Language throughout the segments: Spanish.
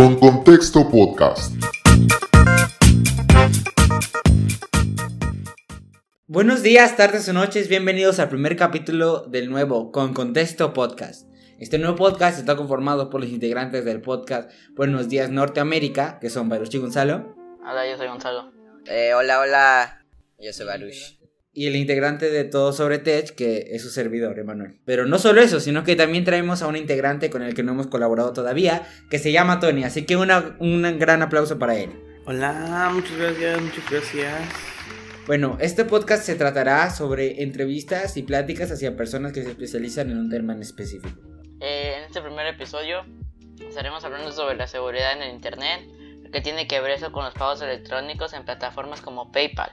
Con Contexto Podcast. Buenos días, tardes o noches, bienvenidos al primer capítulo del nuevo Con Contexto Podcast. Este nuevo podcast está conformado por los integrantes del podcast Buenos Días Norteamérica, que son Baruch y Gonzalo. Hola, yo soy Gonzalo. Eh, hola, hola, yo soy Baruch. Y el integrante de Todo Sobre Tech, que es su servidor, Emanuel. Pero no solo eso, sino que también traemos a un integrante con el que no hemos colaborado todavía, que se llama Tony. Así que una, un gran aplauso para él. Hola, muchas gracias, muchas gracias. Bueno, este podcast se tratará sobre entrevistas y pláticas hacia personas que se especializan en un tema en específico. Eh, en este primer episodio estaremos hablando sobre la seguridad en el Internet, que tiene que ver eso con los pagos electrónicos en plataformas como PayPal.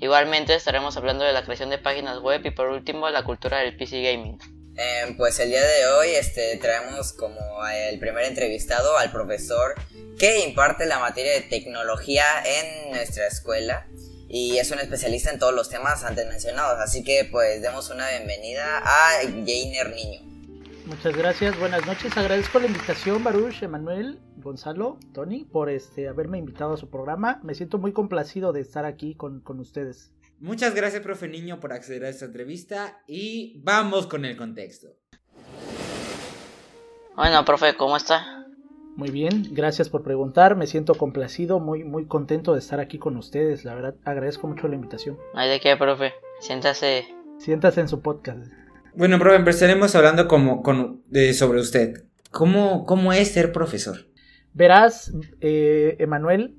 Igualmente estaremos hablando de la creación de páginas web y por último la cultura del PC Gaming. Eh, pues el día de hoy este, traemos como el primer entrevistado al profesor que imparte la materia de tecnología en nuestra escuela y es un especialista en todos los temas antes mencionados. Así que pues demos una bienvenida a Jainer Niño. Muchas gracias, buenas noches. Agradezco la invitación, Baruch, Emanuel, Gonzalo, Tony, por este haberme invitado a su programa. Me siento muy complacido de estar aquí con, con ustedes. Muchas gracias, profe Niño, por acceder a esta entrevista y vamos con el contexto. Bueno, profe, ¿cómo está? Muy bien, gracias por preguntar. Me siento complacido, muy, muy contento de estar aquí con ustedes. La verdad, agradezco mucho la invitación. No hay de qué, profe. Siéntase. Siéntase en su podcast. Bueno, profe, empezaremos hablando como, con, sobre usted. ¿Cómo, ¿Cómo es ser profesor? Verás, eh, Emanuel,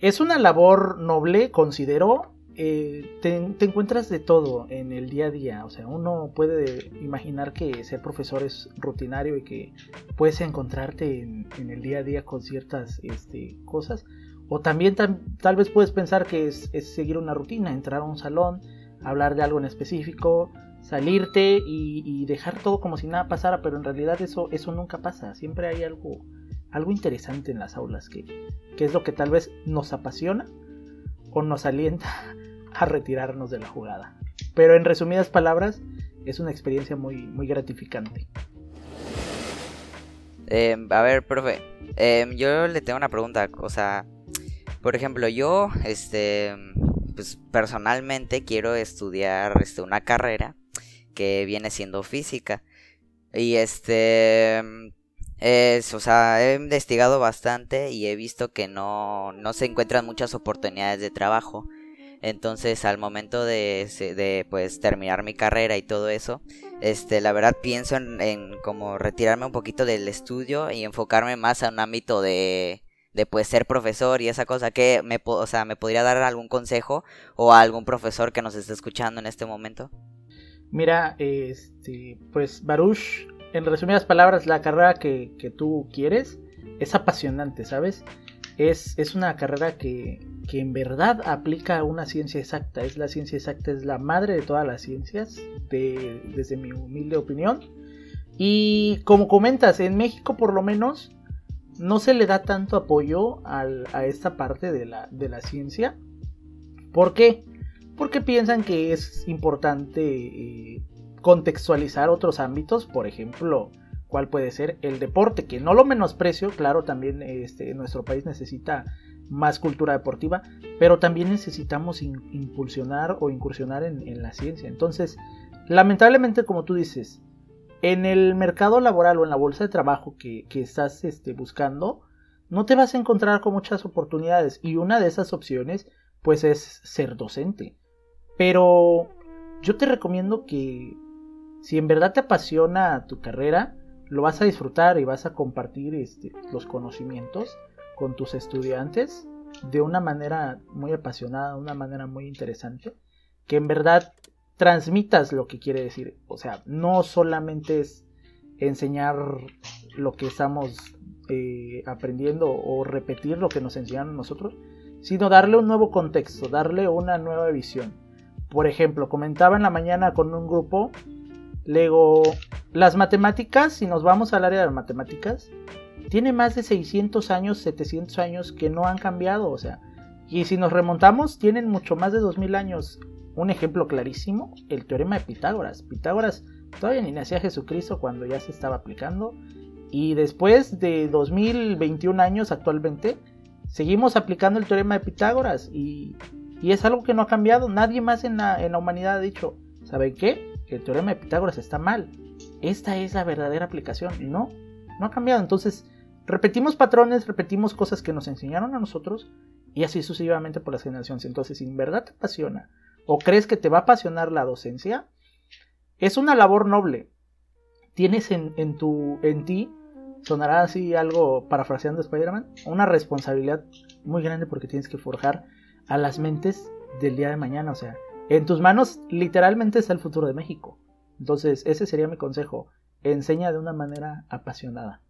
es una labor noble, considero. Eh, te, encuentras de todo en el día a día. O sea, uno puede imaginar que ser profesor es rutinario y que puedes encontrarte en, el día a día con ciertas este, cosas. O también tam, tal vez puedes pensar que es, seguir una rutina, entrar a un salón, hablar de algo en específico, salirte y, dejar todo como si nada pasara, pero en realidad eso, eso nunca pasa. Siempre hay algo, algo interesante en las aulas que, que es lo que tal vez nos apasiona o nos alienta a retirarnos de la jugada. Pero en resumidas palabras, es una experiencia muy, muy gratificante. Eh, a ver, profe, eh, yo le tengo una pregunta. O sea, por ejemplo, yo, este, pues personalmente quiero estudiar este, una carrera que viene siendo física. Y este, es, o sea, he investigado bastante y he visto que no, no se encuentran muchas oportunidades de trabajo. Entonces, al momento de, de, pues terminar mi carrera y todo eso, este, la verdad pienso en, en, como retirarme un poquito del estudio y enfocarme más a un ámbito de, de pues ser profesor y esa cosa que me, o sea, me podría dar algún consejo o a algún profesor que nos esté escuchando en este momento. Mira, este, pues Baruch, en resumidas palabras, la carrera que, que tú quieres es apasionante, ¿sabes? Es, es una carrera que, que, en verdad aplica una ciencia exacta. Es la ciencia exacta, es la madre de todas las ciencias, de, desde mi humilde opinión. Y como comentas, en México por lo menos no se le da tanto apoyo al, a esta parte de la, de la ciencia. ¿Por qué? Porque piensan que es importante eh, contextualizar otros ámbitos, por ejemplo, cuál puede ser el deporte, que no lo menosprecio, claro, también este, nuestro país necesita más cultura deportiva, pero también necesitamos impulsionar o incursionar en, la ciencia. Entonces, lamentablemente, como tú dices, en el mercado laboral o en la bolsa de trabajo que, que estás este, buscando, no te vas a encontrar con muchas oportunidades y una de esas opciones pues es ser docente. Pero yo te recomiendo que si en verdad te apasiona tu carrera, lo vas a disfrutar y vas a compartir este, los conocimientos con tus estudiantes de una manera muy apasionada, de una manera muy interesante, que en verdad transmitas lo que quiere decir. O sea, no solamente es enseñar lo que estamos eh, aprendiendo o repetir lo que nos enseñaron nosotros, sino darle un nuevo contexto, darle una nueva visión. Por ejemplo, comentaba en la mañana con un grupo, luego las matemáticas, si nos vamos al área de las matemáticas, tiene más de 600 años, 700 años que no han cambiado, o sea, y si nos remontamos, tienen mucho más de 2000 años. Un ejemplo clarísimo, el teorema de Pitágoras. Pitágoras todavía ni nacía Jesucristo cuando ya se estaba aplicando Y después de 2021 años actualmente, seguimos aplicando el teorema de Pitágoras y, y es algo que no ha cambiado. Nadie más en la, en la humanidad ha dicho, ¿saben qué? El teorema de Pitágoras está mal. Esta es la verdadera aplicación. No, no ha cambiado. Entonces, repetimos patrones, repetimos cosas que nos enseñaron a nosotros y así sucesivamente por las generaciones. Entonces, si en verdad te apasiona o crees que te va a apasionar la docencia, es una labor noble. Tienes en, en, tu, en ti, sonará así algo parafraseando Spider-Man, una responsabilidad muy grande porque tienes que forjar a las mentes del día de mañana. O sea, en tus manos literalmente está el futuro de México. Entonces, ese sería mi consejo. Enseña de una manera apasionada.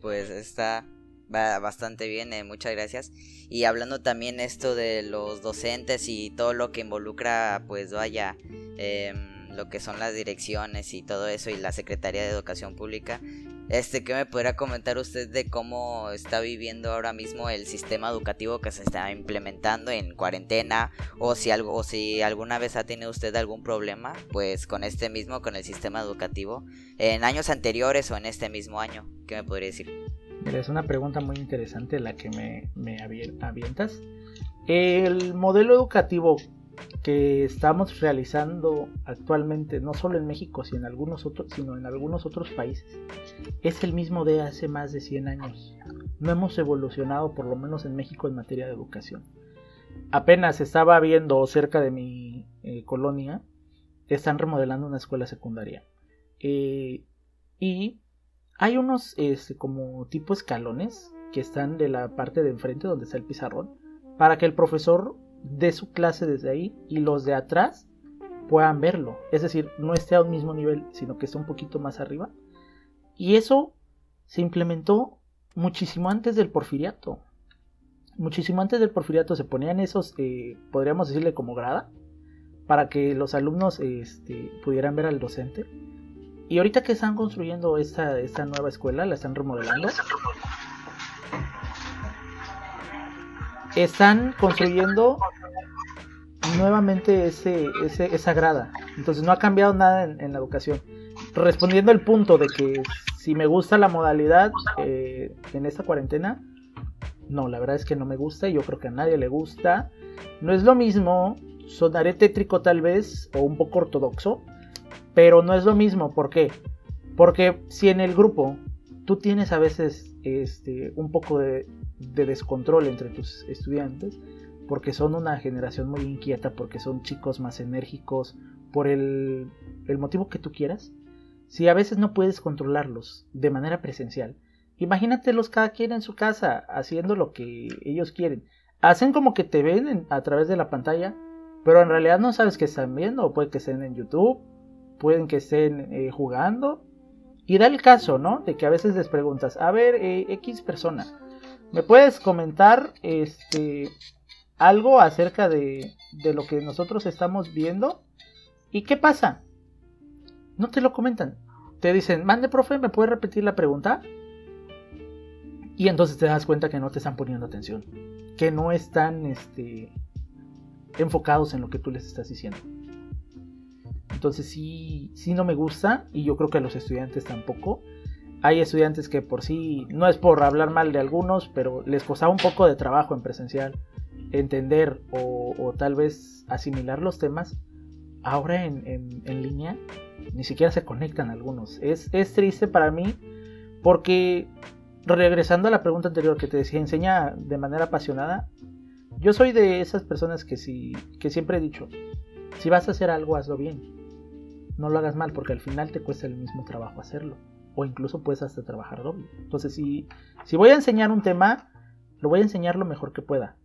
Pues está bastante bien, eh, muchas gracias. Y hablando también esto de los docentes y todo lo que involucra, pues vaya, em, lo que son las direcciones y todo eso y la Secretaría de Educación Pública. Este, ¿qué me podría comentar usted de cómo está viviendo ahora mismo el sistema educativo que se está implementando en cuarentena? O si algo, o si alguna vez ha tenido usted algún problema, pues con este mismo, con el sistema educativo, en años anteriores o en este mismo año, ¿qué me podría decir? Mira, es una pregunta muy interesante la que me, me avientas. El modelo educativo que estamos realizando actualmente, no solo en México, sino en algunos otros, países, es el mismo de hace más de 100 años. No hemos evolucionado, por lo menos en México, en materia de educación. Apenas estaba viendo cerca de mi eh, colonia, están remodelando una escuela secundaria. Eh, y hay unos este, como tipo escalones que están de la parte de enfrente donde está el pizarrón para que el profesor dé su clase desde ahí y los de atrás puedan verlo. Es decir, no esté a un mismo nivel, sino que esté un poquito más arriba. Y eso se implementó muchísimo antes del porfiriato. Muchísimo antes del porfiriato se ponían esos, eh, podríamos decirle como grada, para que los alumnos este, pudieran ver al docente. Y ahorita que están construyendo esta, esta nueva escuela, la están remodelando. Están construyendo nuevamente ese, esa grada. Entonces no ha cambiado nada en, la educación. Respondiendo al punto de que si me gusta la modalidad eh, en esta cuarentena, no, la verdad es que no me gusta y yo creo que a nadie le gusta. No es lo mismo, sonaré tétrico tal vez o un poco ortodoxo, pero no es lo mismo, ¿por qué? Porque si en el grupo tú tienes a veces este, un poco de, descontrol entre tus estudiantes, porque son una generación muy inquieta, porque son chicos más enérgicos, por el, el motivo que tú quieras, si a veces no puedes controlarlos de manera presencial, imagínatelos cada quien en su casa haciendo lo que ellos quieren. Hacen como que te ven a través de la pantalla, pero en realidad no sabes qué están viendo, puede que estén en YouTube, pueden que estén eh, jugando. Y da el caso, ¿no? De que a veces les preguntas, a ver, eh, X persona, ¿me puedes comentar este algo acerca de, de lo que nosotros estamos viendo? ¿Y qué pasa? No te lo comentan. Te dicen, mande, profe, ¿me puede repetir la pregunta? Y entonces te das cuenta que no te están poniendo atención. Que no están este, enfocados en lo que tú les estás diciendo. Entonces sí, sí no me gusta y yo creo que a los estudiantes tampoco. Hay estudiantes que por sí, no es por hablar mal de algunos, pero les costaba un poco de trabajo en presencial entender o, tal vez asimilar los temas. Ahora en, línea ni siquiera se conectan algunos. Es, es triste para mí porque regresando a la pregunta anterior que te decía, enseña de manera apasionada. Yo soy de esas personas que, si, que siempre he dicho, si vas a hacer algo, hazlo bien no lo hagas mal porque al final te cuesta el mismo trabajo hacerlo. O incluso puedes hasta trabajar doble. Entonces, si, si voy a enseñar un tema, lo voy a enseñar lo mejor que pueda.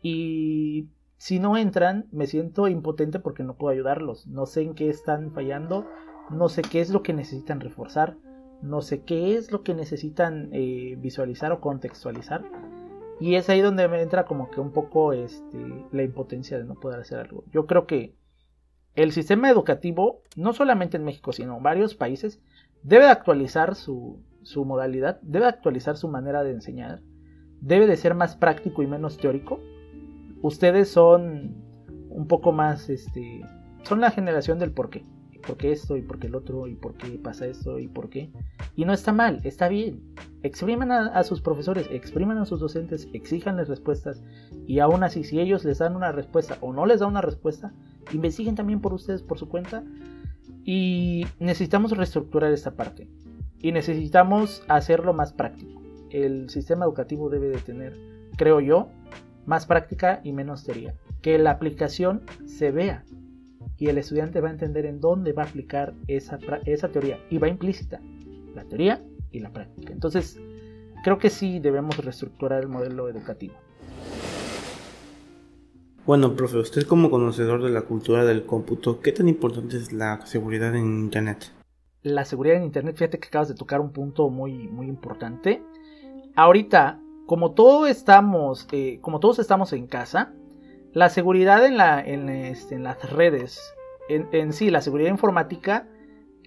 Y si no entran, me siento impotente porque no puedo ayudarlos. No sé en qué están fallando, no sé qué es lo que necesitan reforzar, no sé qué es lo que necesitan eh, visualizar o contextualizar. Y es ahí donde me entra como que un poco este, la impotencia de no poder hacer algo. Yo creo que el sistema educativo, no solamente en México, sino en varios países, debe actualizar su, modalidad, debe actualizar su manera de enseñar, debe de ser más práctico y menos teórico. Ustedes son un poco más, este, son la generación del porqué. por qué esto y por qué el otro y por qué pasa esto y por qué. Y no está mal, está bien. Expriman a, sus profesores, expriman a sus docentes, exijanles respuestas y aún así si ellos les dan una respuesta o no les dan una respuesta, investiguen también por ustedes por su cuenta y necesitamos reestructurar esta parte y necesitamos hacerlo más práctico. El sistema educativo debe de tener, creo yo, más práctica y menos teoría. Que la aplicación se vea y el estudiante va a entender en dónde va a aplicar esa, esa teoría y va implícita la teoría y la práctica. Entonces, creo que sí debemos reestructurar el modelo educativo. Bueno, profe, usted como conocedor de la cultura del cómputo, ¿qué tan importante es la seguridad en Internet? La seguridad en Internet, fíjate que acabas de tocar un punto muy, muy importante. Ahorita, como todos estamos, eh, como todos estamos en casa, la seguridad en, la, en, este, las redes, en, sí, la seguridad informática,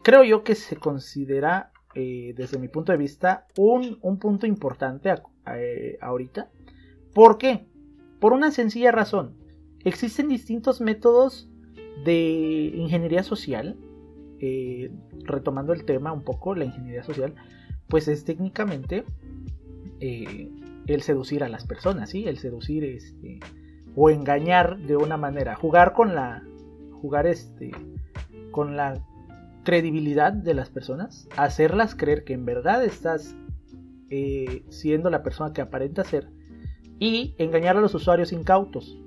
creo yo que se considera, eh, desde mi punto de vista, un, punto importante eh, ahorita. ¿Por qué? Por una sencilla razón. Existen distintos métodos de ingeniería social. retomando el tema un poco, la ingeniería social, pues es técnicamente el seducir a las personas, ¿sí? El seducir este, o engañar de una manera, jugar con la jugar este con la credibilidad de las personas, hacerlas creer que en verdad estás eh, siendo la persona que aparenta ser y engañar a los usuarios incautos.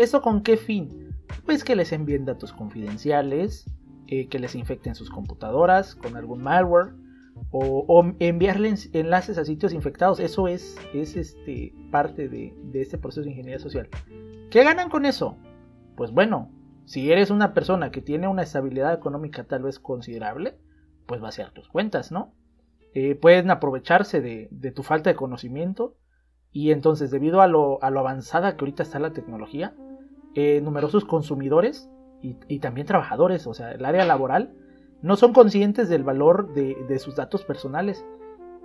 ¿Eso con qué fin? Pues que les envíen datos confidenciales, eh, que les infecten sus computadoras con algún malware, o, enviarles enlaces a sitios infectados. Eso es, es este, parte de, este proceso de ingeniería social. ¿Qué ganan con eso? Pues bueno, si eres una persona que tiene una estabilidad económica tal vez considerable, pues vaciar tus cuentas, ¿no? Eh, pueden aprovecharse de, tu falta de conocimiento y entonces debido a lo, avanzada que ahorita está la tecnología, eh, numerosos consumidores y, también trabajadores, o sea, el área laboral, no son conscientes del valor de, sus datos personales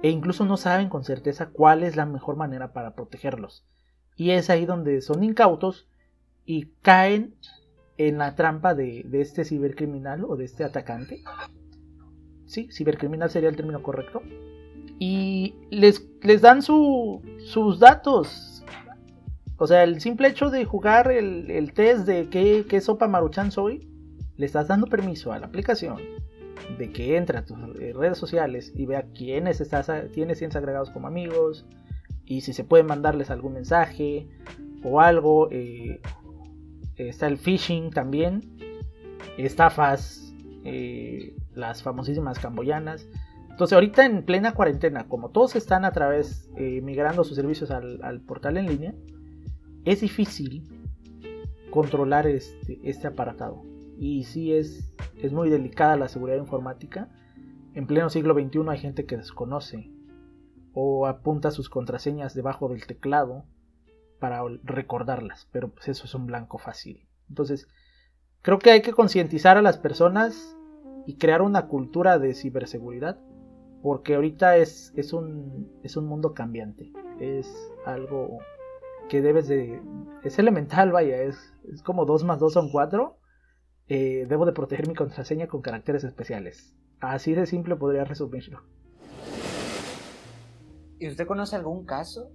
e incluso no saben con certeza cuál es la mejor manera para protegerlos. Y es ahí donde son incautos y caen en la trampa de, este cibercriminal o de este atacante. Sí, cibercriminal sería el término correcto. Y les, les dan sus datos. O sea, el simple hecho de jugar el, test de qué, qué sopa maruchan soy, le estás dando permiso a la aplicación de que entre a tus eh, redes sociales y vea quiénes estás, tienes agregados como amigos y si se puede mandarles algún mensaje o algo. Eh, está el phishing también, estafas, eh, las famosísimas camboyanas. Entonces ahorita en plena cuarentena, como todos están a través migrando sus servicios al, portal en línea, es difícil controlar este, este y sí es, es muy delicada la seguridad informática. En pleno siglo XXI hay gente que desconoce o apunta sus contraseñas debajo del teclado para recordarlas, pero pues eso es un blanco fácil. Entonces, creo que hay que concientizar a las personas y crear una cultura de ciberseguridad, porque ahorita es, es, un, es un mundo cambiante, es algo que debes de... es elemental, vaya, es, es como 2 más 2 son 4 eh, debo de proteger mi contraseña con caracteres especiales. Así de simple podría resumirlo. ¿Y usted conoce algún caso?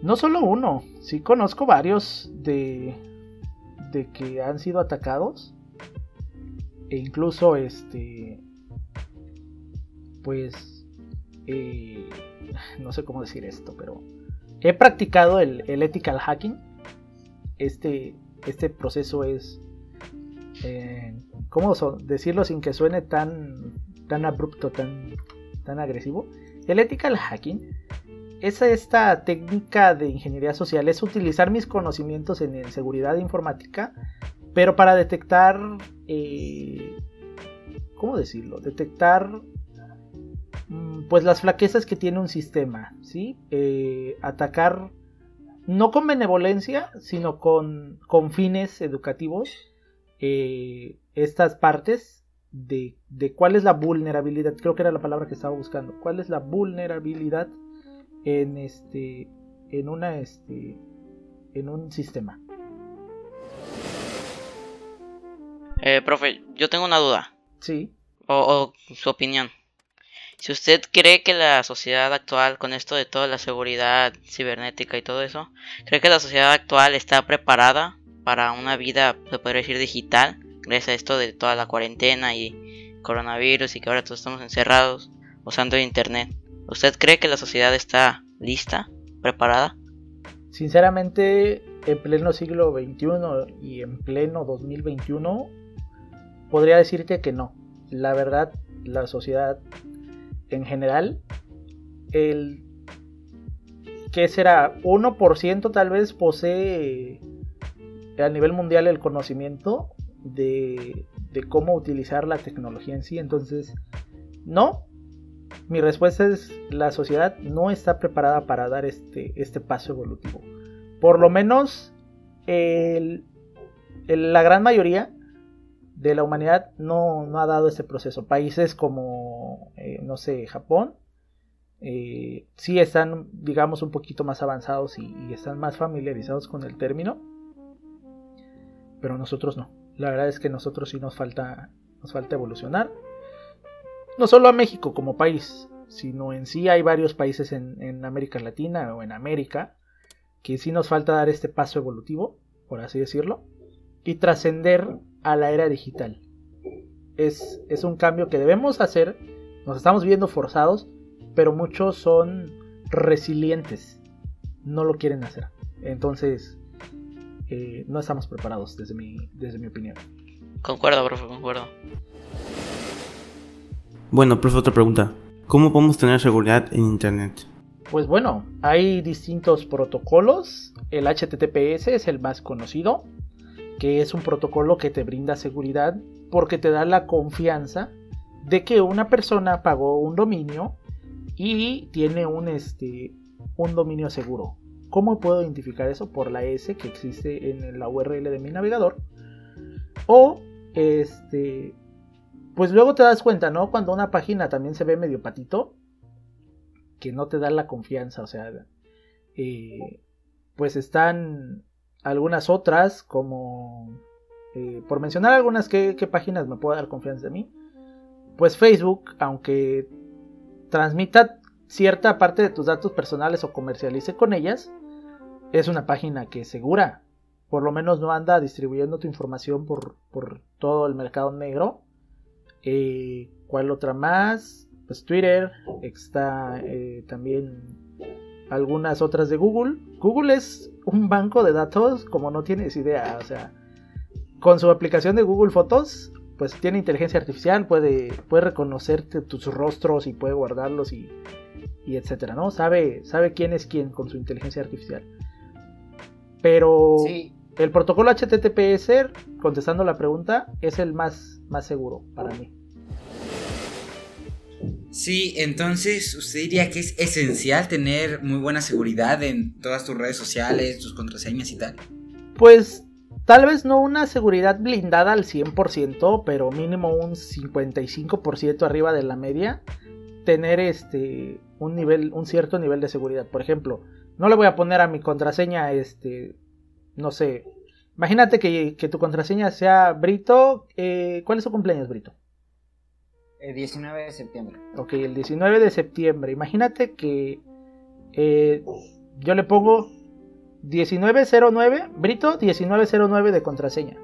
No solo uno, sí conozco varios de, de que han sido atacados. E incluso este... Pues... Eh, no sé cómo decir esto, pero... He practicado el, el ethical hacking. Este este proceso es, eh, ¿cómo decirlo sin que suene tan, tan abrupto, tan, tan agresivo? El ethical hacking es esta técnica de ingeniería social, es utilizar mis conocimientos en, seguridad informática, pero para detectar, eh, ¿cómo decirlo? Detectar pues las flaquezas que tiene un sistema, ¿sí? Eh, atacar no con benevolencia, sino con, con fines educativos, eh, estas partes de, de, cuál es la vulnerabilidad, creo que era la palabra que estaba buscando, cuál es la vulnerabilidad en este, en una, este, en un sistema. Eh, profe, yo tengo una duda. Sí. O, o su opinión. Si usted cree que la sociedad actual, con esto de toda la seguridad cibernética y todo eso, cree que la sociedad actual está preparada para una vida, se podría decir, digital, gracias a esto de toda la cuarentena y coronavirus y que ahora todos estamos encerrados usando internet. ¿Usted cree que la sociedad está lista, preparada? Sinceramente, en pleno siglo XXI y en pleno 2021, podría decirte que no. La verdad, la sociedad en general, el que será 1% tal vez posee a nivel mundial el conocimiento de, cómo utilizar la tecnología en sí. Entonces, no, mi respuesta es la sociedad no está preparada para dar este, este paso evolutivo. Por lo menos la gran mayoría de la humanidad no, no, ha dado este proceso. Países como, eh, no sé, Japón, eh, sí están, digamos, un poquito más avanzados y, y, están más familiarizados con el término, pero nosotros no. La verdad es que nosotros sí nos falta, nos falta evolucionar. No solo a México como país, sino en sí hay varios países en, en América Latina o en América que sí nos falta dar este paso evolutivo, por así decirlo, y trascender a la era digital. Es, es, un cambio que debemos hacer, nos estamos viendo forzados, pero muchos son resilientes, no lo quieren hacer. Entonces, eh, no estamos preparados desde mi, desde mi opinión. Concuerdo, profe, concuerdo. Bueno, profe, otra pregunta. ¿Cómo podemos tener seguridad en Internet? Pues bueno, hay distintos protocolos. El HTTPS es el más conocido, que es un protocolo que te brinda seguridad porque te da la confianza de que una persona pagó un dominio y tiene un, este, un dominio seguro. ¿Cómo puedo identificar eso? Por la S que existe en la URL de mi navegador. O este. Pues luego te das cuenta, ¿no? Cuando una página también se ve medio patito. Que no te da la confianza. O sea. Eh, pues están algunas otras. Como. Eh, por mencionar algunas que páginas me puedo dar confianza de mí. Pues Facebook, aunque transmita cierta parte de tus datos personales o comercialice con ellas, es una página que es segura. Por lo menos no anda distribuyendo tu información por, por todo el mercado negro. Eh, ¿Cuál otra más? Pues Twitter. Está eh, también algunas otras de Google. Google es un banco de datos como no tienes idea. O sea, con su aplicación de Google Fotos, pues tiene inteligencia artificial, puede, puede reconocerte tus rostros y puede guardarlos y, y etcétera, ¿no? Sabe, sabe quién es quién con su inteligencia artificial. Pero Sí, el protocolo HTTPS, contestando la pregunta, es el más, más seguro para mí. Sí, entonces usted diría que es esencial tener muy buena seguridad en todas tus redes sociales, tus contraseñas y tal. Pues tal vez no una seguridad blindada al 100%, pero mínimo un 55% arriba de la media, tener este un nivel un cierto nivel de seguridad. Por ejemplo, no le voy a poner a mi contraseña este no sé, imagínate que, que tu contraseña sea Brito, eh, ¿cuál es su cumpleaños, Brito? El 19 de septiembre. Ok, el 19 de septiembre. Imagínate que eh, yo le pongo 1909, Brito 1909 de contraseña.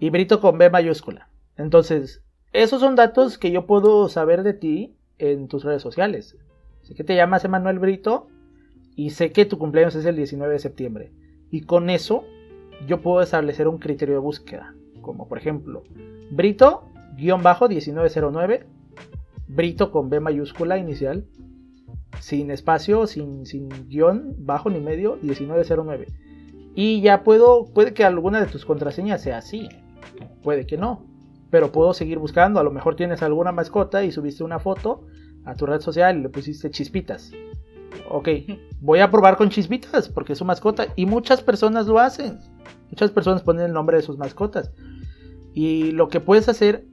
Y Brito con B mayúscula. Entonces, esos son datos que yo puedo saber de ti en tus redes sociales. Sé que te llamas Emanuel Brito y sé que tu cumpleaños es el 19 de septiembre. Y con eso yo puedo establecer un criterio de búsqueda. Como por ejemplo, Brito guion bajo 1909, Brito con B mayúscula inicial, sin espacio, sin, sin guion bajo ni medio, 1909. Y ya puedo, puede que alguna de tus contraseñas sea así, puede que no, pero puedo seguir buscando. A lo mejor tienes alguna mascota y subiste una foto a tu red social y le pusiste chispitas. Ok, voy a probar con chispitas porque es su mascota y muchas personas lo hacen. Muchas personas ponen el nombre de sus mascotas. Y lo que puedes hacer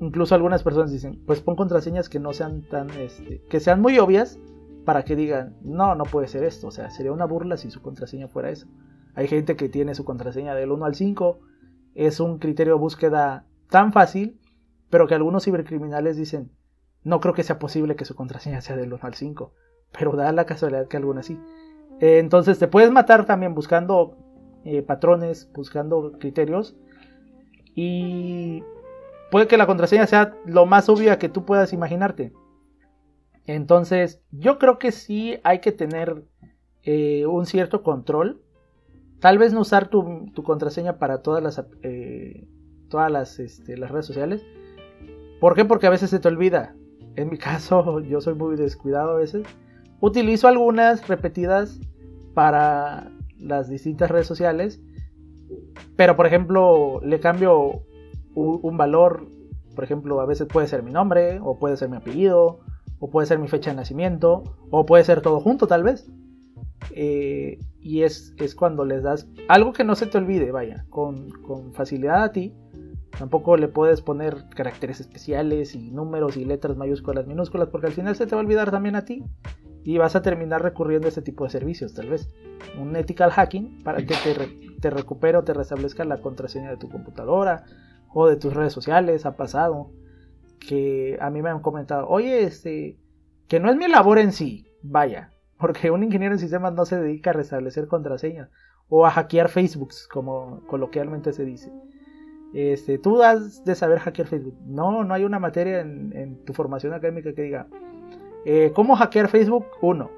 incluso algunas personas dicen, pues pon contraseñas que no sean tan, este, que sean muy obvias para que digan, no, no puede ser esto, o sea, sería una burla si su contraseña fuera eso. Hay gente que tiene su contraseña del 1 al 5 es un criterio de búsqueda tan fácil, pero que algunos cibercriminales dicen, no creo que sea posible que su contraseña sea del 1 al 5, pero da la casualidad que algunas sí. Eh, entonces te puedes matar también buscando eh, patrones, buscando criterios y puede que la contraseña sea lo más obvia que tú puedas imaginarte. Entonces, yo creo que sí hay que tener eh, un cierto control. Tal vez no usar tu, contraseña para todas las, eh, todas este, las redes sociales. ¿Por qué? Porque a veces se te olvida. En mi caso, yo soy muy descuidado a veces. Utilizo algunas repetidas para las distintas redes sociales. Pero, por ejemplo, le cambio un, valor. Por ejemplo, a veces puede ser mi nombre, o puede ser mi apellido, o puede ser mi fecha de nacimiento, o puede ser todo junto tal vez. Eh, y es, es, cuando les das algo que no se te olvide, vaya, con, con, facilidad a ti. Tampoco le puedes poner caracteres especiales y números y letras mayúsculas, minúsculas, porque al final se te va a olvidar también a ti. Y vas a terminar recurriendo a este tipo de servicios, tal vez. Un ethical hacking para que te, te recupere o te restablezca la contraseña de tu computadora o de tus redes sociales. Ha pasado que a mí me han comentado, oye, este, que no es mi labor en sí, vaya, porque un ingeniero en sistemas no se dedica a restablecer contraseñas o a hackear Facebook, como coloquialmente se dice. Este, tú has de saber hackear Facebook. No, no hay una materia en, tu formación académica que diga eh, cómo hackear Facebook 1.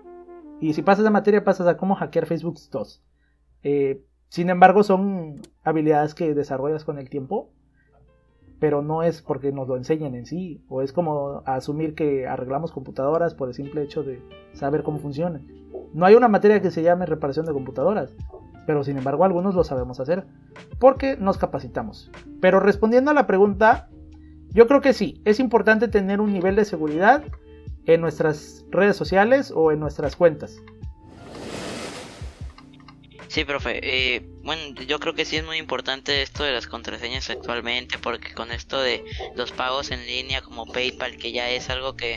Y si pasas la materia pasas a cómo hackear Facebook 2. Eh, sin embargo, son habilidades que desarrollas con el tiempo pero no es porque nos lo enseñen en sí, o es como asumir que arreglamos computadoras por el simple hecho de saber cómo funcionan. No hay una materia que se llame reparación de computadoras, pero sin embargo algunos lo sabemos hacer, porque nos capacitamos. Pero respondiendo a la pregunta, yo creo que sí, es importante tener un nivel de seguridad en nuestras redes sociales o en nuestras cuentas. Sí, profe. Eh, bueno, yo creo que sí es muy importante esto de las contraseñas actualmente, porque con esto de los pagos en línea como PayPal, que ya es algo que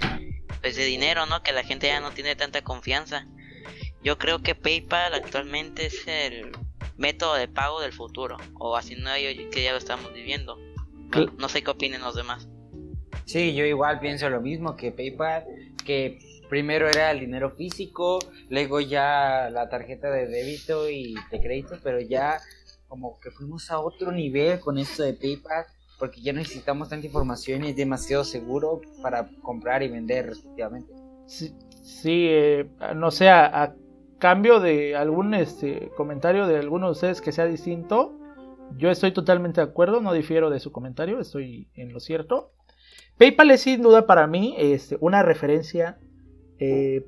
es de dinero, ¿no? Que la gente ya no tiene tanta confianza. Yo creo que PayPal actualmente es el método de pago del futuro, o así no que ya lo estamos viviendo. No, no sé qué opinen los demás. Sí, yo igual pienso lo mismo que PayPal, que primero era el dinero físico, luego ya la tarjeta de débito y de crédito, pero ya como que fuimos a otro nivel con esto de PayPal, porque ya necesitamos tanta información y es demasiado seguro para comprar y vender respectivamente. Sí, eh, no sé, a, cambio de algún este, comentario de alguno de ustedes que sea distinto, yo estoy totalmente de acuerdo, no difiero de su comentario, estoy en lo cierto. PayPal es sin duda para mí este, una referencia eh,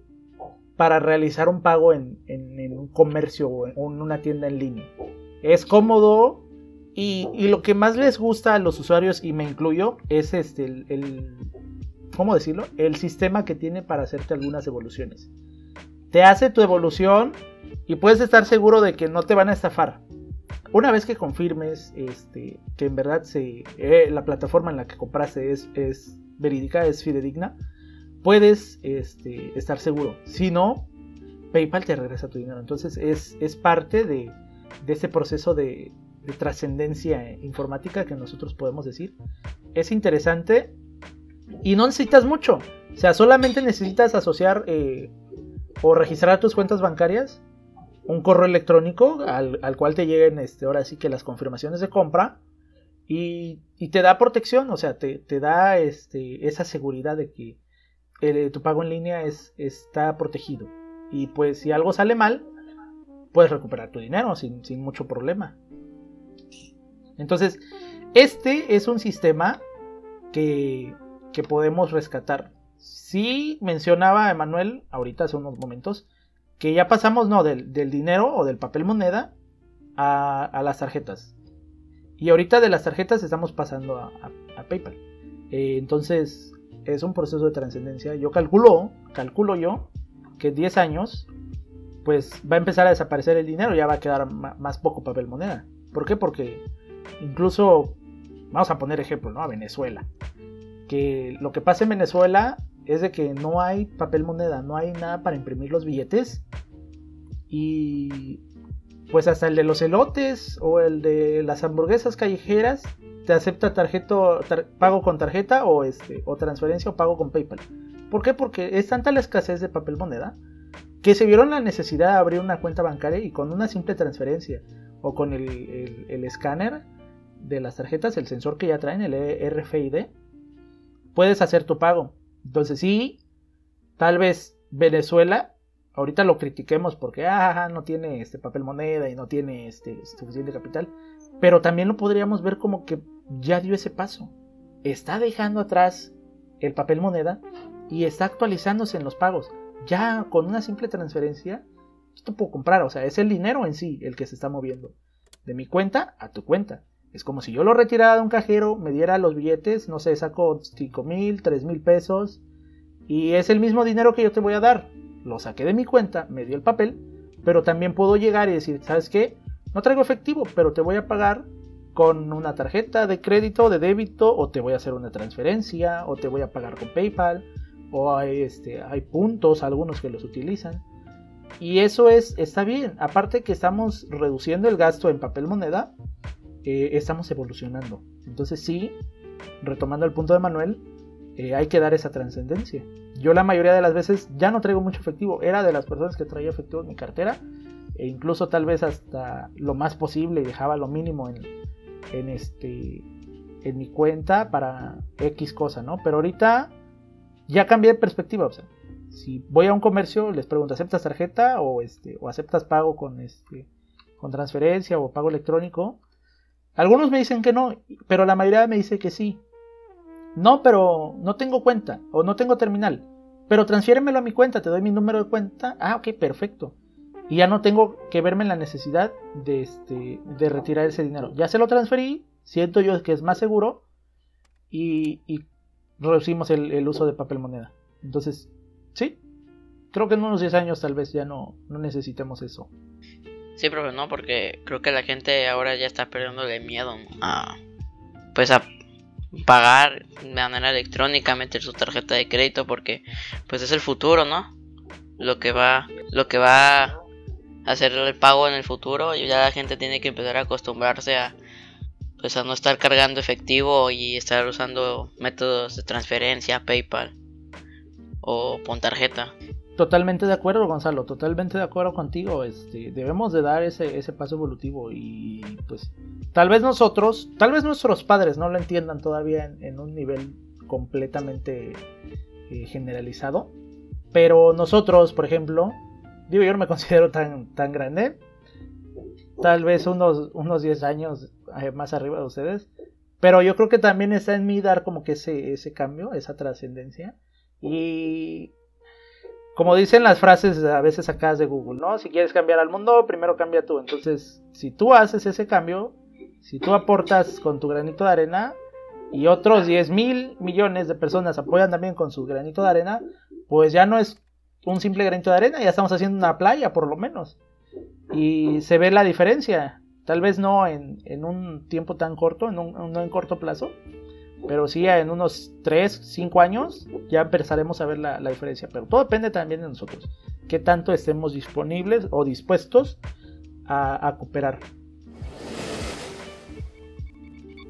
para realizar un pago en, un comercio o en una tienda en línea. Es cómodo y, lo que más les gusta a los usuarios, y me incluyo, es este, el, ¿cómo decirlo? El sistema que tiene para hacerte algunas evoluciones. Te hace tu evolución y puedes estar seguro de que no te van a estafar. Una vez que confirmes este, que en verdad se, eh, la plataforma en la que compraste es, es verídica, es fidedigna, puedes este, estar seguro. Si no, PayPal te regresa tu dinero. Entonces es, es parte de, de ese proceso de, trascendencia informática que nosotros podemos decir. Es interesante y no necesitas mucho. O sea, solamente necesitas asociar eh, o registrar tus cuentas bancarias, un correo electrónico al, cual te lleguen este, ahora sí que las confirmaciones de compra. Y, te da protección, o sea, te, te da este, esa seguridad de que tu pago en línea es, está protegido. Y pues si algo sale mal, puedes recuperar tu dinero sin, mucho problema. Entonces, este es un sistema que, que podemos rescatar. Sí mencionaba Emanuel ahorita hace unos momentos que ya pasamos no del, dinero o del papel moneda a, las tarjetas. Y ahorita de las tarjetas estamos pasando a, PayPal. Eh, entonces, es un proceso de trascendencia. Yo calculo, calculo yo, que en 10 años, pues va a empezar a desaparecer el dinero, ya va a quedar más poco papel moneda. ¿Por qué? Porque incluso, vamos a poner ejemplo, ¿no? A Venezuela. Que lo que pasa en Venezuela es de que no hay papel moneda, no hay nada para imprimir los billetes. Y pues hasta el de los elotes o el de las hamburguesas callejeras te acepta tarjeta, pago con tarjeta o, este, o transferencia o pago con PayPal. ¿Por qué? Porque es tanta la escasez de papel moneda que se vieron la necesidad de abrir una cuenta bancaria y con una simple transferencia o con el, el escáner de las tarjetas, el sensor que ya traen, el RFID, puedes hacer tu pago. Entonces sí, tal vez Venezuela, ahorita lo critiquemos porque ah, no tiene este papel moneda y no tiene este suficiente capital, pero también lo podríamos ver como que ya dio ese paso. Está dejando atrás el papel moneda y está actualizándose en los pagos. Ya con una simple transferencia, esto puedo comprar, o sea, es el dinero en sí el que se está moviendo. De mi cuenta a tu cuenta. Es como si yo lo retirara de un cajero, me diera los billetes, no sé, saco 5 mil, 3 mil pesos y es el mismo dinero que yo te voy a dar. Lo saqué de mi cuenta, me dio el papel, pero también puedo llegar y decir, ¿sabes qué? No traigo efectivo, pero te voy a pagar con una tarjeta de crédito, de débito, o te voy a hacer una transferencia, o te voy a pagar con PayPal, o hay, este, hay puntos, algunos que los utilizan. Y eso es, está bien. Aparte que estamos reduciendo el gasto en papel moneda, eh, estamos evolucionando. Entonces sí, retomando el punto de Manuel, eh, hay que dar esa trascendencia. Yo la mayoría de las veces ya no traigo mucho efectivo, era de las personas que traía efectivo en mi cartera e incluso tal vez hasta lo más posible dejaba lo mínimo en, en este en mi cuenta para X cosa, ¿no? Pero ahorita ya cambié de perspectiva, o sea, si voy a un comercio les pregunto, ¿aceptas tarjeta o este o aceptas pago con este con transferencia o pago electrónico? Algunos me dicen que no, pero la mayoría me dice que sí. No, pero no tengo cuenta o no tengo terminal. Pero transfiéremelo a mi cuenta, te doy mi número de cuenta. Ah, ok, perfecto. Y ya no tengo que verme en la necesidad de, este, de retirar ese dinero. Ya se lo transferí, siento yo que es más seguro y, reducimos el, uso de papel moneda. Entonces, sí, creo que en unos 10 años tal vez ya no, no necesitemos eso. Sí, profe, no, porque creo que la gente ahora ya está perdiendo el miedo a, pues a pagar de manera electrónica, meter su tarjeta de crédito, porque pues es el futuro, ¿no? Lo que va, lo que va hacer el pago en el futuro y ya la gente tiene que empezar a acostumbrarse a, pues a no estar cargando efectivo y estar usando métodos de transferencia, PayPal o con tarjeta. Totalmente de acuerdo, Gonzalo, totalmente de acuerdo contigo. Este, debemos de dar ese, ese paso evolutivo y pues tal vez nosotros, tal vez nuestros padres no lo entiendan todavía en, un nivel completamente eh, generalizado, pero nosotros, por ejemplo, digo yo no me considero tan, tan grande, tal vez unos, unos 10 años eh, más arriba de ustedes, pero yo creo que también está en mí dar como que ese, ese cambio, esa trascendencia y como dicen las frases a veces acá de Google, ¿no? Si quieres cambiar al mundo, primero cambia tú. Entonces, si tú haces ese cambio, si tú aportas con tu granito de arena y otros 10 mil millones de personas apoyan también con su granito de arena, pues ya no es un simple granito de arena, ya estamos haciendo una playa por lo menos. Y se ve la diferencia. Tal vez no en, un tiempo tan corto, en un, no en corto plazo, pero sí, en unos 3, 5 años ya empezaremos a ver la, diferencia. Pero todo depende también de nosotros. Qué tanto estemos disponibles o dispuestos a, cooperar.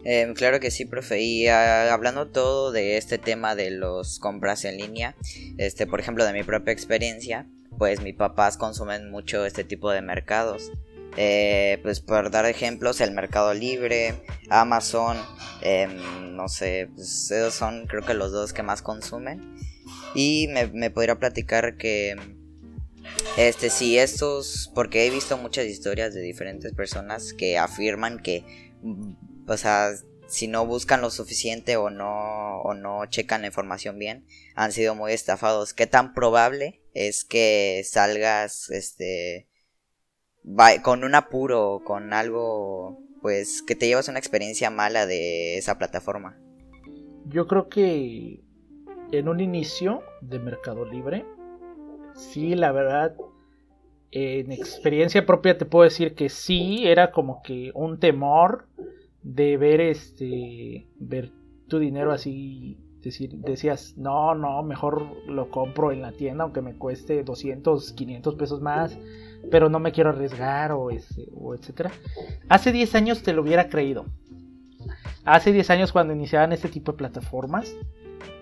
Em, claro que sí, profe. Y ah, hablando todo de este tema de los compras en línea, este, por ejemplo, de mi propia experiencia, pues mis papás consumen mucho este tipo de mercados. Eh, pues por dar ejemplos, el Mercado Libre, Amazon, em, no sé, pues esos son creo que los dos que más consumen. Y me, podría platicar que, este, si estos, porque he visto muchas historias de diferentes personas que afirman que, o sea, si no buscan lo suficiente o no, o no checan la información bien, han sido muy estafados. ¿Qué tan probable es que salgas, este, con un apuro, con algo, pues que te llevas una experiencia mala de esa plataforma? Yo creo que en un inicio de Mercado Libre, sí, la verdad, en experiencia propia te puedo decir que sí, era como que un temor de ver este, ver tu dinero así decir, decías, no, no, mejor lo compro en la tienda aunque me cueste 200, 500 pesos más, pero no me quiero arriesgar o, etcétera. Hace 10 años te lo hubiera creído. Hace 10 años cuando iniciaban este tipo de plataformas,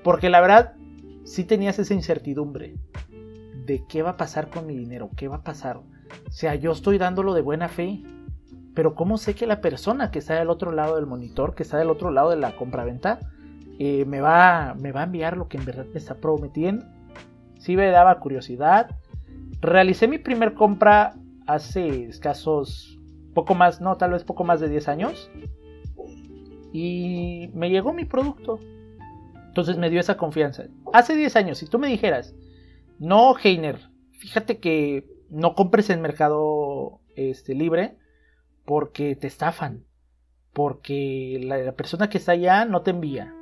porque la verdad sí tenías esa incertidumbre de qué va a pasar con mi dinero, qué va a pasar. O sea, yo estoy dándolo de buena fe, pero ¿cómo sé que la persona que está del otro lado del monitor, que está del otro lado de la compraventa, eh, me, va, me va a enviar lo que en verdad me está prometiendo? Sí me daba curiosidad. Realicé mi primer compra hace escasos, poco más, no, tal vez poco más de 10 años. Y me llegó mi producto. Entonces me dio esa confianza. Hace 10 años, si tú me dijeras, no, Heiner, fíjate que no compres en Mercado este, Libre porque te estafan. Porque la, persona que está allá no te envía.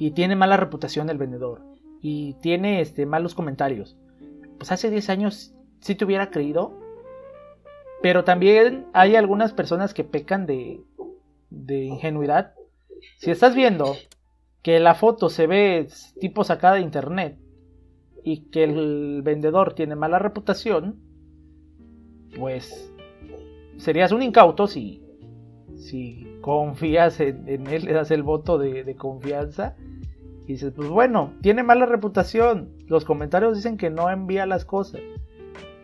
Y tiene mala reputación el vendedor. Y tiene este, malos comentarios. Pues hace 10 años sí te hubiera creído. Pero también hay algunas personas que pecan de, de ingenuidad. Si estás viendo que la foto se ve tipo sacada de internet y que el vendedor tiene mala reputación, pues serías un incauto si, si confías en, él, le das el voto de, confianza y dices, pues bueno, tiene mala reputación, los comentarios dicen que no envía las cosas,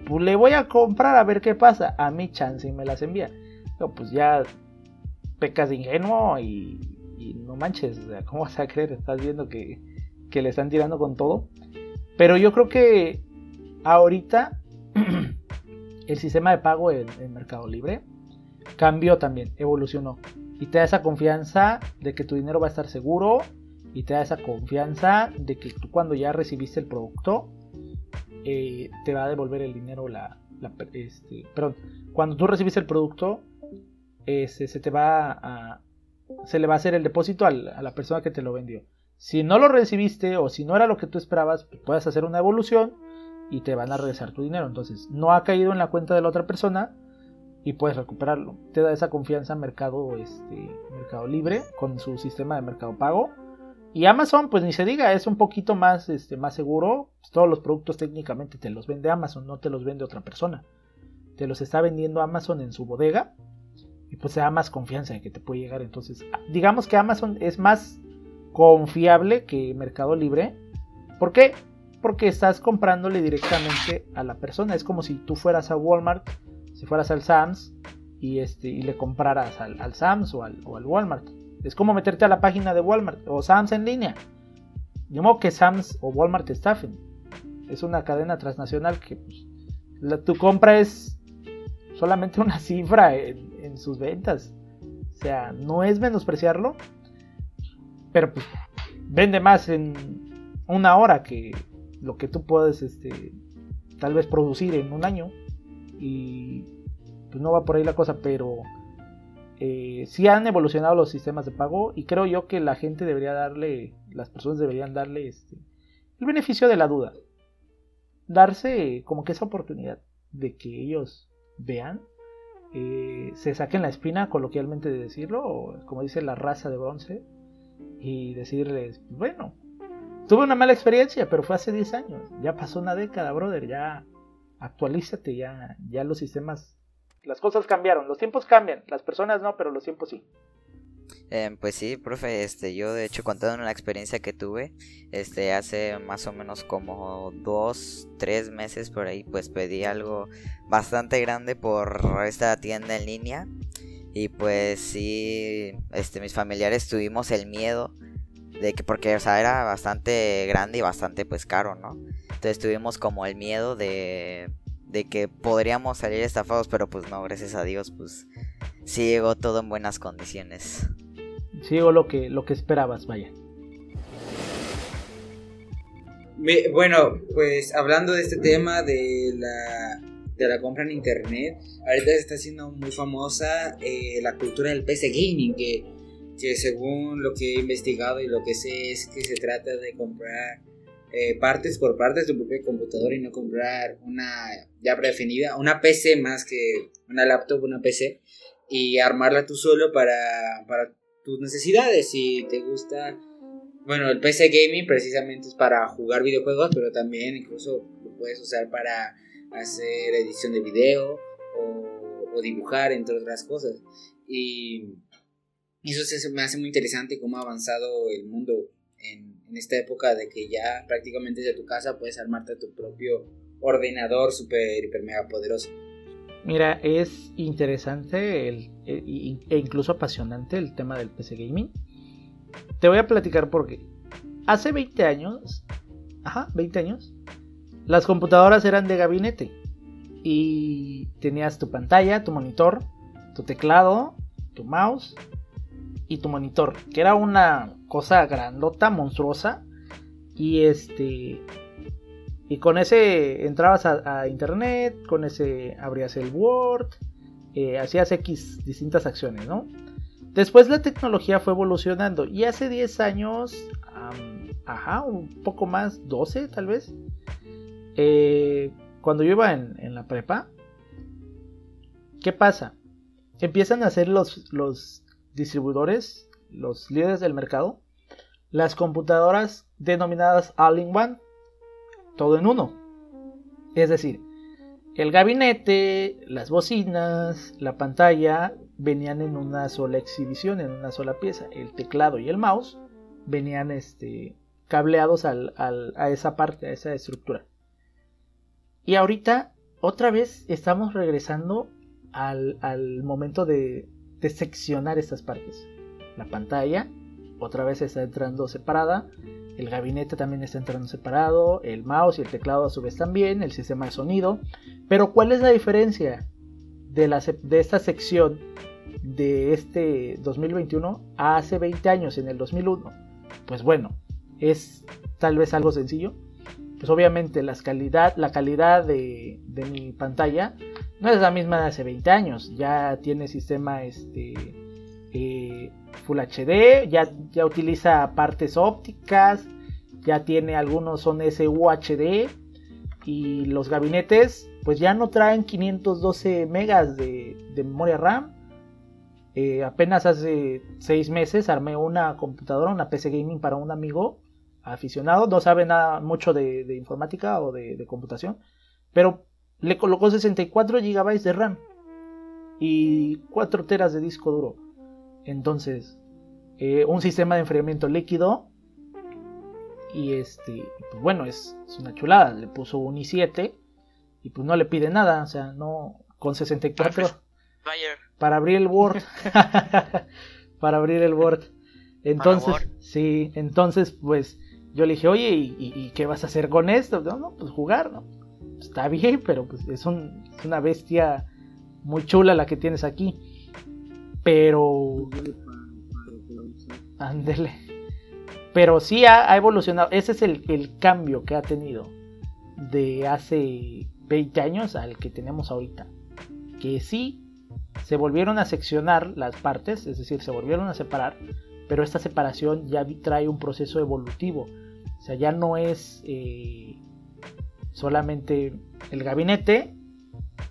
pues le voy a comprar a ver qué pasa, a mi chance y me las envía. pues ya pecas de ingenuo y, y no manches, o sea, ¿cómo vas a creer? Estás viendo que, que le están tirando con todo. Pero yo creo que ahorita el sistema de pago en, Mercado Libre cambió también, evolucionó. Y te da esa confianza de que tu dinero va a estar seguro. Y te da esa confianza de que tú cuando ya recibiste el producto, eh, te va a devolver el dinero la, este, perdón, cuando tú recibiste el producto, este, se te va a, se le va a hacer el depósito a la persona que te lo vendió. Si no lo recibiste o si no era lo que tú esperabas, pues puedes hacer una evolución y te van a regresar tu dinero. Entonces, no ha caído en la cuenta de la otra persona y puedes recuperarlo. Te da esa confianza Mercado, este, Mercado Libre con su sistema de Mercado Pago. Y Amazon, pues ni se diga, es un poquito más, este, más seguro. todos los productos técnicamente te los vende Amazon, no te los vende otra persona. Te los está vendiendo Amazon en su bodega y pues se da más confianza de que te puede llegar. Entonces, digamos que Amazon es más confiable que Mercado Libre. ¿Por qué? Porque estás comprándole directamente a la persona. Es como si tú fueras a Walmart, si fueras al Sams y, este, y le compraras al, Sams o al, Walmart. Es como meterte a la página de Walmart o Sams en línea. De modo que Sams o Walmart te. Es una cadena transnacional que pues, tu compra es solamente una cifra en, sus ventas. O sea, no es menospreciarlo, pero pues vende más en una hora que lo que tú puedes este, tal vez producir en un año. Y pues no va por ahí la cosa, pero eh, sí han evolucionado los sistemas de pago y creo yo que la gente debería darle, las personas deberían darle este, el beneficio de la duda. Darse como que esa oportunidad de que ellos vean, eh, se saquen la espina, coloquialmente de decirlo, como dice la raza de bronce, y decirles, bueno, tuve una mala experiencia, pero fue hace 10 años, ya pasó una década, brother, ya actualízate, ya, ya los sistemas, las cosas cambiaron, los tiempos cambian, las personas no, pero los tiempos sí. Eh, pues sí, profe, este, yo de hecho contando una experiencia que tuve, este, hace más o menos como dos, tres meses por ahí, pues pedí algo bastante grande por esta tienda en línea. Y pues sí, este, mis familiares tuvimos el miedo de que, porque, o sea, era bastante grande y bastante pues caro, ¿no? Entonces tuvimos como el miedo de, de que podríamos salir estafados, pero pues no, gracias a Dios, pues sí llegó todo en buenas condiciones. Sí llegó lo que, lo que esperabas, vaya. Bueno, pues hablando de este tema de la, de la compra en internet, ahorita se está haciendo muy famosa eh, la cultura del PC Gaming, que, que según lo que he investigado y lo que sé es que se trata de comprar eh, partes por partes de tu propio computador y no comprar una ya predefinida, una PC más que una laptop, una PC, y armarla tú solo para, para tus necesidades. Si te gusta bueno, el PC gaming precisamente es para jugar videojuegos, pero también incluso lo puedes usar para hacer edición de video o, o dibujar, entre otras cosas. Y eso se me hace muy interesante cómo ha avanzado el mundo en, en esta época de que ya prácticamente desde tu casa puedes armarte tu propio ordenador super, hiper, mega poderoso. Mira, es interesante el, e, e incluso apasionante el tema del PC Gaming. Te voy a platicar porque hace 20 años, ajá, 20 años, las computadoras eran de gabinete y tenías tu pantalla, tu monitor, tu teclado, tu mouse y tu monitor, que era una cosa grandota, monstruosa. Y este. Y con ese entrabas a, internet, con ese abrías el Word, eh, hacías X distintas acciones, ¿no? Después la tecnología fue evolucionando y hace 10 años, ajá, un poco más, 12 tal vez, eh, cuando yo iba en, en, la prepa, ¿qué pasa? Empiezan a hacer los, los distribuidores, los líderes del mercado, las computadoras denominadas All-in-One, todo en uno. Es decir, el gabinete, las bocinas, la pantalla venían en una sola exhibición, en una sola pieza. El teclado y el mouse venían este, cableados a esa parte, a esa estructura. Y ahorita, otra vez, estamos regresando al, al momento de, de seccionar estas partes. La pantalla otra vez está entrando separada, el gabinete también está entrando separado, el mouse y el teclado a su vez también, el sistema de sonido. Pero ¿cuál es la diferencia de, la, de esta sección de este 2021 a hace 20 años, en el 2001? Pues bueno, es tal vez algo sencillo. Pues obviamente las calidad, la calidad de, de mi pantalla no es la misma de hace 20 años. Ya tiene sistema este, eh, Full HD, ya, ya utiliza partes ópticas, ya tiene algunos son SUHD y los gabinetes pues ya no traen 512 megas de, memoria RAM. Eh, apenas hace 6 meses armé una computadora, una PC gaming para un amigo aficionado, no sabe nada mucho de, informática o de, de computación, pero le colocó 64 GB de RAM y 4 teras de disco duro. Entonces, eh, un sistema de enfriamiento líquido. Y este, pues bueno, es, una chulada. Le puso un i7 y pues no le pide nada. O sea, no, con 64 para abrir el Word. para abrir el Word. Entonces, sí, entonces pues yo le dije, oye, ¿y, qué vas a hacer con esto? No, no pues jugar, ¿no? Está bien, pero pues es, es una bestia muy chula la que tienes aquí. Pero. Ándele. Pero sí ha, evolucionado. Ese es el, cambio que ha tenido de hace 20 años al que tenemos ahorita. Que sí se volvieron a seccionar las partes, es decir, se volvieron a separar, pero esta separación ya trae un proceso evolutivo. O sea, ya no es eh, solamente el gabinete,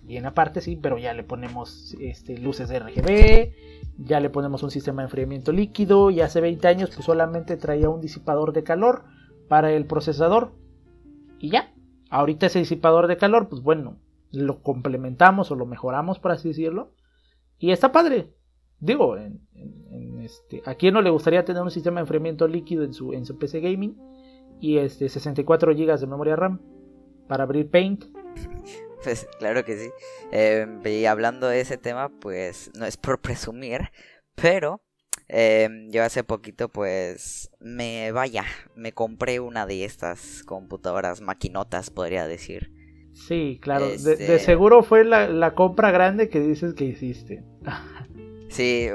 bien aparte, sí, pero ya le ponemos este, luces RGB, ya le ponemos un sistema de enfriamiento líquido, y hace 20 años pues solamente traía un disipador de calor para el procesador. Y ya, ahorita ese disipador de calor, pues bueno, lo complementamos o lo mejoramos, por así decirlo. Y está padre. Digo, este, a quién no le gustaría tener un sistema de enfriamiento líquido en su, en su PC gaming y este 64 GB de memoria RAM para abrir Paint. Pues claro que sí. Em, y hablando de ese tema, pues no es por presumir, pero em, yo hace poquito pues me vaya, me compré una de estas computadoras maquinotas, podría decir. Sí, claro, de, este seguro fue la, la compra grande que dices que hiciste. Sí,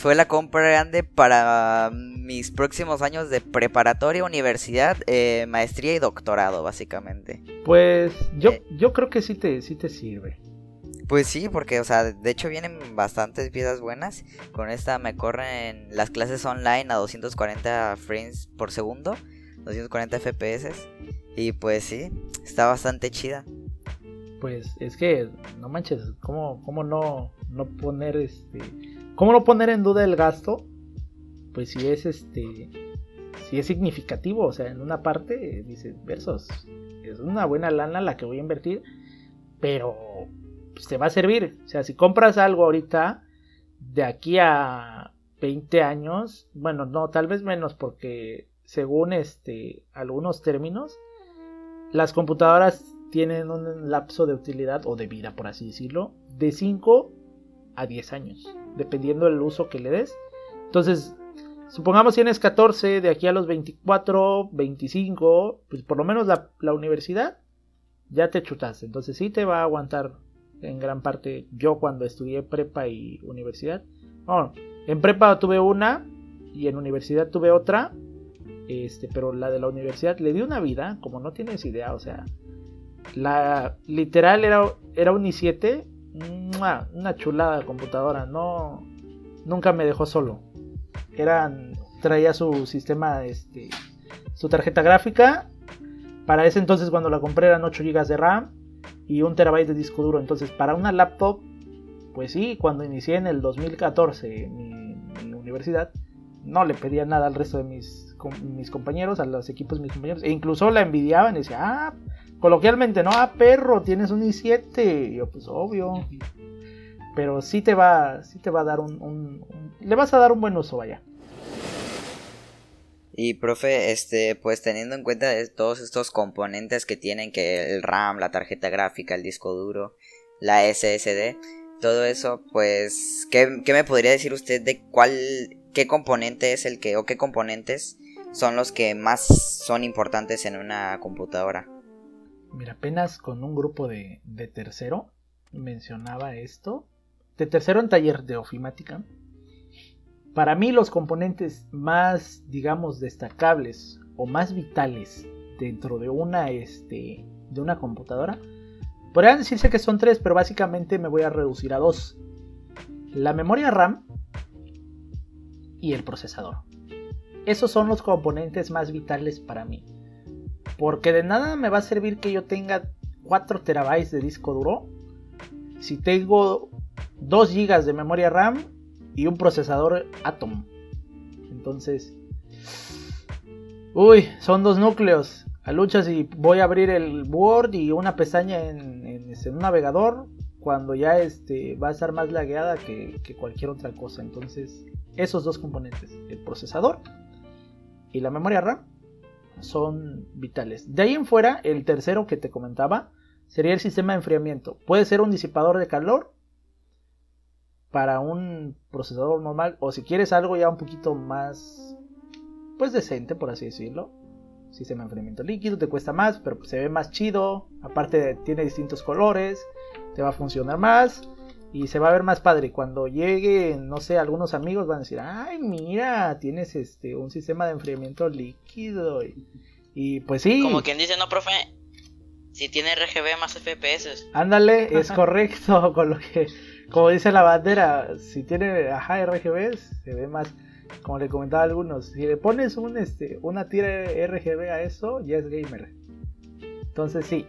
fue la compra grande para mis próximos años de preparatoria, universidad, eh, maestría y doctorado, básicamente. Pues yo, eh. yo creo que sí te, sí te sirve. Pues sí, porque, o sea, de hecho vienen bastantes piezas buenas. Con esta me corren las clases online a 240 frames por segundo, 240 FPS. Y pues sí, está bastante chida. Pues es que, no manches, ¿cómo, cómo no, no poner este ¿Cómo no poner en duda el gasto? Pues si es este sí es significativo. O sea, en una parte dices, versos, es una buena lana la que voy a invertir, pero pues, te va a servir. O sea, si compras algo ahorita, de aquí a 20 años, bueno, no, tal vez menos porque según este algunos términos, las computadoras tienen un lapso de utilidad o de vida, por así decirlo, de 5 a 10 años, dependiendo del uso que le des. Entonces, supongamos tienes 14, de aquí a los 24, 25, pues por lo menos la, universidad ya te chutaste. Entonces sí te va a aguantar en gran parte yo cuando estudié prepa y universidad. Bueno, en prepa tuve una y en universidad tuve otra. Este, pero la de la universidad le dio una vida, como no tienes idea, o sea, la literal era, era un i7, una chulada de computadora, no nunca me dejó solo. Eran traía su sistema este su tarjeta gráfica. Para ese entonces cuando la compré eran 8 GB de RAM y un terabyte de disco duro. Entonces, para una laptop, pues sí, cuando inicié en el 2014 mi, mi universidad, no le pedía nada al resto de mis, mis compañeros, a los equipos de mis compañeros, e incluso la envidiaban y decía, ah, coloquialmente, no, ah, perro, tienes un i7. Y yo, pues obvio. Pero sí te va, sí te va a dar un, un, le vas a dar un buen uso, vaya. Y profe, este, pues teniendo en cuenta todos estos componentes que tienen, que el RAM, la tarjeta gráfica, el disco duro, la SSD, todo eso, pues, ¿qué, qué me podría decir usted de cuál, qué componente es el que, o qué componentes son los que más son importantes en una computadora? Mira, apenas con un grupo de, de tercero mencionaba esto, de tercero en taller de ofimática, para mí los componentes más, digamos, destacables o más vitales dentro de una, este, de una computadora, podrían decirse que son tres, pero básicamente me voy a reducir a dos. La memoria RAM y el procesador. Esos son los componentes más vitales para mí. Porque de nada me va a servir que yo tenga 4 terabytes de disco duro si tengo 2 GB de memoria RAM y un procesador Atom. Entonces, uy, son dos núcleos. A lucha si voy a abrir el Word y una pestaña en, un navegador cuando ya este, va a estar más lagueada que cualquier otra cosa. Entonces, esos dos componentes, el procesador y la memoria RAM, son vitales. De ahí en fuera, el tercero que te comentaba sería el sistema de enfriamiento. Puede ser un disipador de calor para un procesador normal o si quieres algo ya un poquito más pues decente por así decirlo sistema de enfriamiento líquido te cuesta más pero se ve más chido aparte tiene distintos colores te va a funcionar más y se va a ver más padre. Cuando llegue no sé algunos amigos van a decir ay mira tienes este un sistema de enfriamiento líquido y, y pues sí. Como quien dice no profe si tiene RGB más FPS ándale es correcto con lo que como dice la bandera, si tiene ajá, RGB, se ve más, como le comentaba a algunos, si le pones un, este, una tira RGB a eso, ya es gamer. Entonces sí,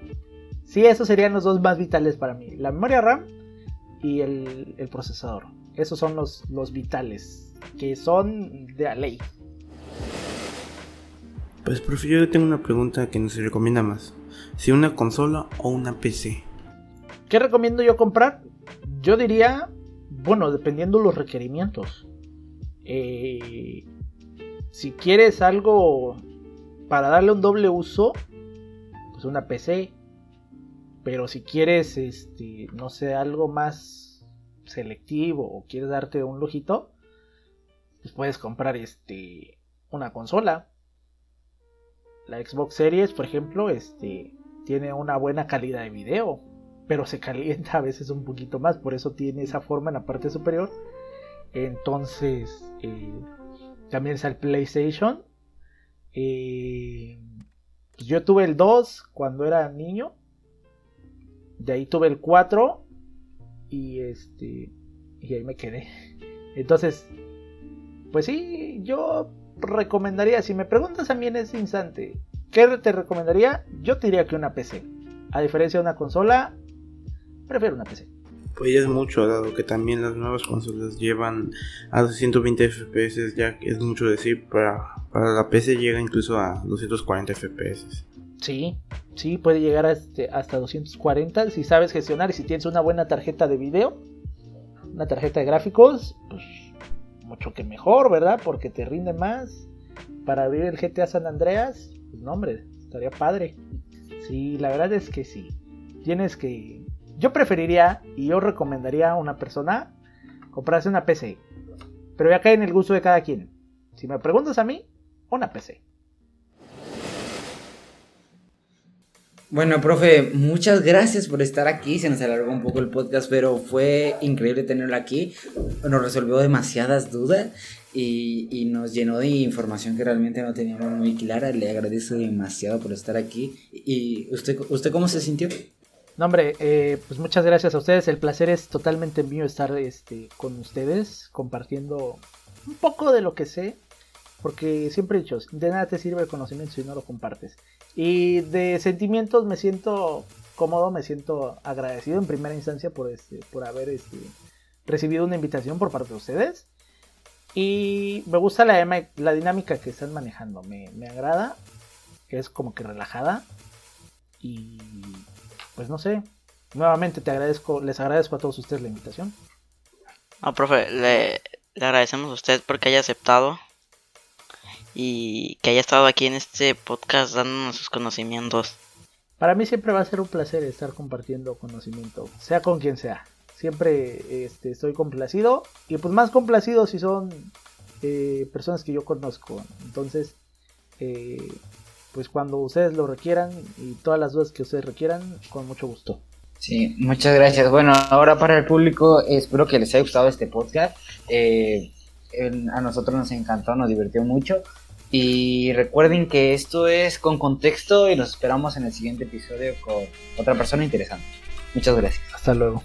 sí, esos serían los dos más vitales para mí, la memoria RAM y el, procesador. Esos son los, los vitales, que son de la ley. Pues profe, yo tengo una pregunta que no se recomienda más. Si una consola o una PC. ¿Qué recomiendo yo comprar? Yo diría, bueno, dependiendo los requerimientos. Eh, si quieres algo para darle un doble uso, pues una PC. Pero si quieres, este, no sé, algo más selectivo o quieres darte un lujito, pues puedes comprar este, una consola. La Xbox Series, por ejemplo, este, tiene una buena calidad de video pero se calienta a veces un poquito más, por eso tiene esa forma en la parte superior. Entonces, eh, también está el PlayStation. Eh, yo tuve el 2 cuando era niño. De ahí tuve el 4 y este y ahí me quedé. Entonces, pues sí, yo recomendaría, si me preguntas a mí en ese instante, ¿qué te recomendaría? Yo te diría que una PC. A diferencia de una consola, prefiero una PC. Pues ya es mucho, dado que también las nuevas consolas llevan a 120 FPS, ya que es mucho decir para Para la PC llega incluso a 240 FPS. Sí, sí, puede llegar a este- hasta 240 si sabes gestionar y si tienes una buena tarjeta de video, una tarjeta de gráficos, pues mucho que mejor, ¿verdad? Porque te rinde más. Para abrir el GTA San Andreas, pues no, hombre, estaría padre. Sí, la verdad es que sí. Tienes que. Yo preferiría y yo recomendaría a una persona comprarse una PC. Pero ya cae en el gusto de cada quien. Si me preguntas a mí, una PC. Bueno, profe, muchas gracias por estar aquí. Se nos alargó un poco el podcast, pero fue increíble tenerlo aquí. Nos resolvió demasiadas dudas y, y nos llenó de información que realmente no teníamos muy clara. Le agradezco demasiado por estar aquí. ¿Y usted, usted cómo se sintió? No, hombre, eh, pues muchas gracias a ustedes. El placer es totalmente mío estar este, con ustedes, compartiendo un poco de lo que sé. Porque siempre he dicho, de nada te sirve el conocimiento si no lo compartes. Y de sentimientos me siento cómodo, me siento agradecido en primera instancia por, este, por haber este, recibido una invitación por parte de ustedes. Y me gusta la, la dinámica que están manejando, me, me agrada, es como que relajada. Y pues no sé, nuevamente te agradezco, les agradezco a todos ustedes la invitación. No, profe, le, le agradecemos a usted porque haya aceptado y que haya estado aquí en este podcast dándonos sus conocimientos. Para mí siempre va a ser un placer estar compartiendo conocimiento, sea con quien sea. Siempre este, estoy complacido y pues más complacido si son eh, personas que yo conozco. Entonces, eh, pues cuando ustedes lo requieran y todas las dudas que ustedes requieran, con mucho gusto. Sí, muchas gracias. Bueno, ahora para el público, espero que les haya gustado este podcast. Eh, en- a nosotros nos encantó, nos divirtió mucho. Y recuerden que esto es con contexto y los esperamos en el siguiente episodio con otra persona interesante. Muchas gracias. Hasta luego.